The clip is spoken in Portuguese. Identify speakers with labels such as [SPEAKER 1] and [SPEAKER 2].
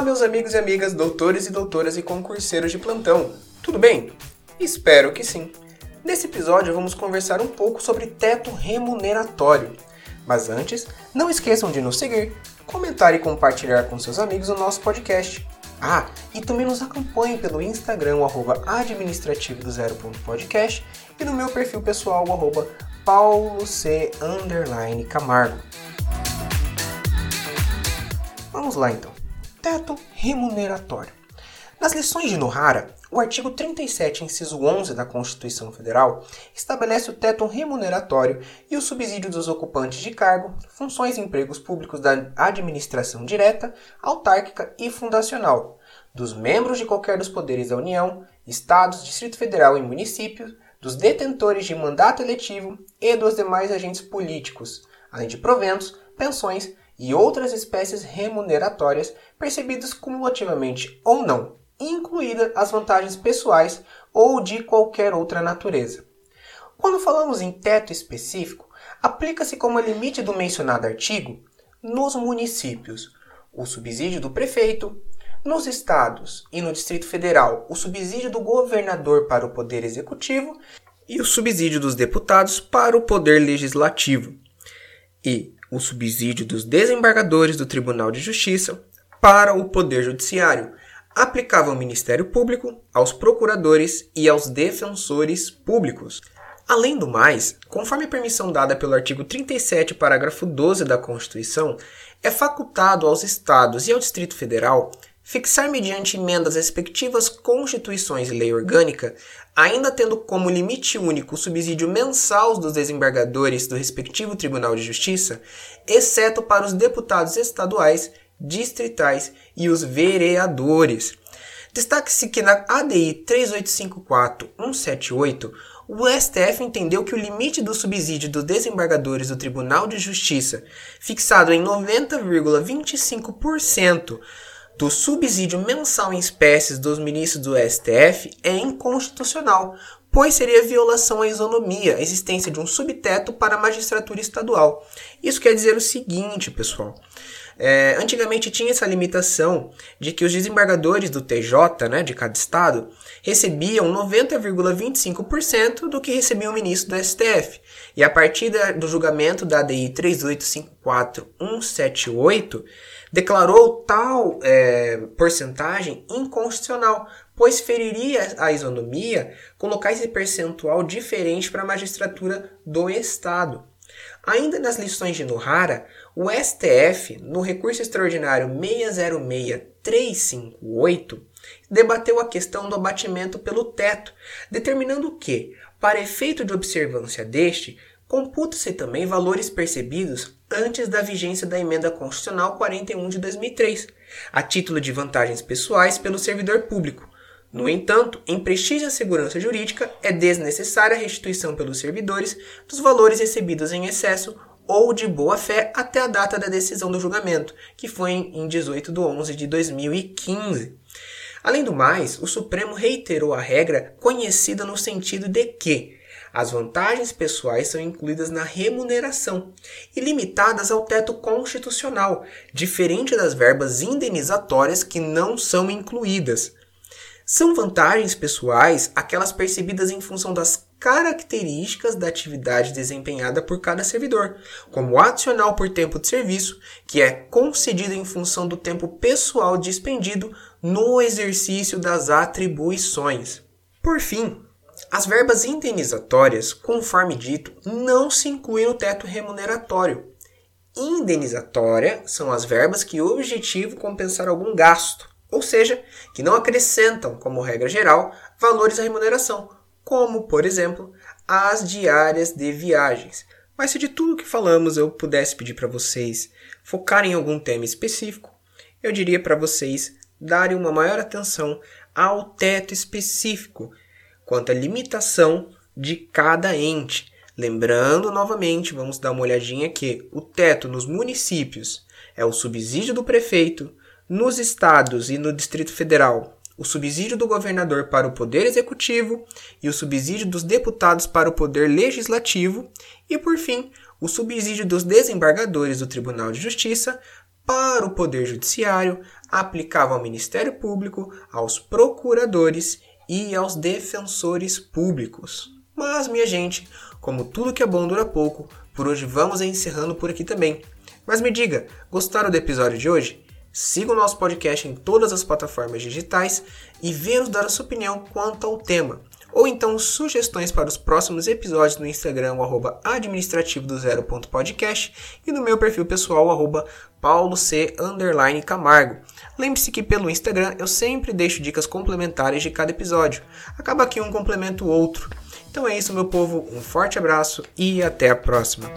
[SPEAKER 1] Olá, meus amigos e amigas, doutores e doutoras e concurseiros de plantão. Tudo bem? Espero que sim. Nesse episódio vamos conversar um pouco sobre teto remuneratório. Mas antes, não esqueçam de nos seguir, comentar e compartilhar com seus amigos o nosso podcast. Ah, e também nos acompanhem pelo Instagram, arroba administrativo do zero podcast, e no meu perfil pessoal, o arroba paulo c Camargo. Vamos lá então. Teto remuneratório. Nas lições de Nohara, o artigo 37, inciso 11 da Constituição Federal estabelece o teto remuneratório e o subsídio dos ocupantes de cargo, funções e empregos públicos da administração direta, autárquica e fundacional, dos membros de qualquer dos poderes da União, Estados, Distrito Federal e municípios, dos detentores de mandato eletivo e dos demais agentes políticos, além de proventos, pensões e outras espécies remuneratórias percebidas cumulativamente ou não, incluídas as vantagens pessoais ou de qualquer outra natureza. Quando falamos em teto específico, aplica-se como limite do mencionado artigo nos municípios o subsídio do prefeito, nos estados e no Distrito Federal, o subsídio do governador para o Poder Executivo e o subsídio dos deputados para o Poder Legislativo, e o subsídio dos desembargadores do Tribunal de Justiça para o Poder Judiciário, aplicável ao Ministério Público, aos procuradores e aos defensores públicos. Além do mais, conforme a permissão dada pelo artigo 37, parágrafo 12 da Constituição, é facultado aos Estados e ao Distrito Federal fixar mediante emendas respectivas constituições e lei orgânica, ainda tendo como limite único o subsídio mensal dos desembargadores do respectivo Tribunal de Justiça, exceto para os deputados estaduais, distritais e os vereadores. Destaque-se que na ADI 3854-178, o STF entendeu que o limite do subsídio dos desembargadores do Tribunal de Justiça, fixado em 90,25%, do subsídio mensal em espécies dos ministros do STF é inconstitucional, pois seria violação à isonomia, a existência de um subteto para a magistratura estadual. Isso quer dizer o seguinte, pessoal. É, antigamente tinha essa limitação de que os desembargadores do TJ, né, de cada estado, recebiam 90,25% do que recebia o ministro do STF. E a partir da, do julgamento da ADI 3854178, declarou tal é, porcentagem inconstitucional, pois feriria a isonomia colocar esse percentual diferente para a magistratura do Estado. Ainda nas lições de Nohara, o STF, no recurso extraordinário 606358, debateu a questão do abatimento pelo teto, determinando que, para efeito de observância deste, computa-se também valores percebidos antes da vigência da Emenda Constitucional 41 de 2003, a título de vantagens pessoais pelo servidor público. No entanto, em prestígio à segurança jurídica, é desnecessária a restituição pelos servidores dos valores recebidos em excesso ou de boa fé até a data da decisão do julgamento, que foi em 18 de 11 de 2015. Além do mais, o Supremo reiterou a regra conhecida no sentido de que as vantagens pessoais são incluídas na remuneração e limitadas ao teto constitucional, diferente das verbas indenizatórias que não são incluídas. São vantagens pessoais aquelas percebidas em função das características da atividade desempenhada por cada servidor, como o adicional por tempo de serviço, que é concedido em função do tempo pessoal dispendido no exercício das atribuições. Por fim, as verbas indenizatórias, conforme dito, não se incluem no teto remuneratório. Indenizatória são as verbas que objetivam compensar algum gasto, ou seja, que não acrescentam, como regra geral, valores à remuneração, como, por exemplo, as diárias de viagens. Mas se de tudo que falamos eu pudesse pedir para vocês focarem em algum tema específico, eu diria para vocês darem uma maior atenção ao teto específico quanto à limitação de cada ente. Lembrando novamente, vamos dar uma olhadinha aqui: o teto nos municípios é o subsídio do prefeito, nos estados e no Distrito Federal, o subsídio do governador para o poder executivo e o subsídio dos deputados para o poder legislativo, e por fim, o subsídio dos desembargadores do Tribunal de Justiça para o Poder Judiciário, aplicava ao Ministério Público, aos procuradores e aos defensores públicos. Mas, minha gente, como tudo que é bom dura pouco, por hoje vamos encerrando por aqui também. Mas me diga, gostaram do episódio de hoje? Siga o nosso podcast em todas as plataformas digitais e venha nos dar a sua opinião quanto ao tema. Ou então sugestões para os próximos episódios no Instagram, o administrativo do zero.podcast e no meu perfil pessoal, o arroba pauloc Camargo. Lembre-se que pelo Instagram eu sempre deixo dicas complementares de cada episódio. Acaba aqui um complemento o outro. Então é isso, meu povo. Um forte abraço e até a próxima.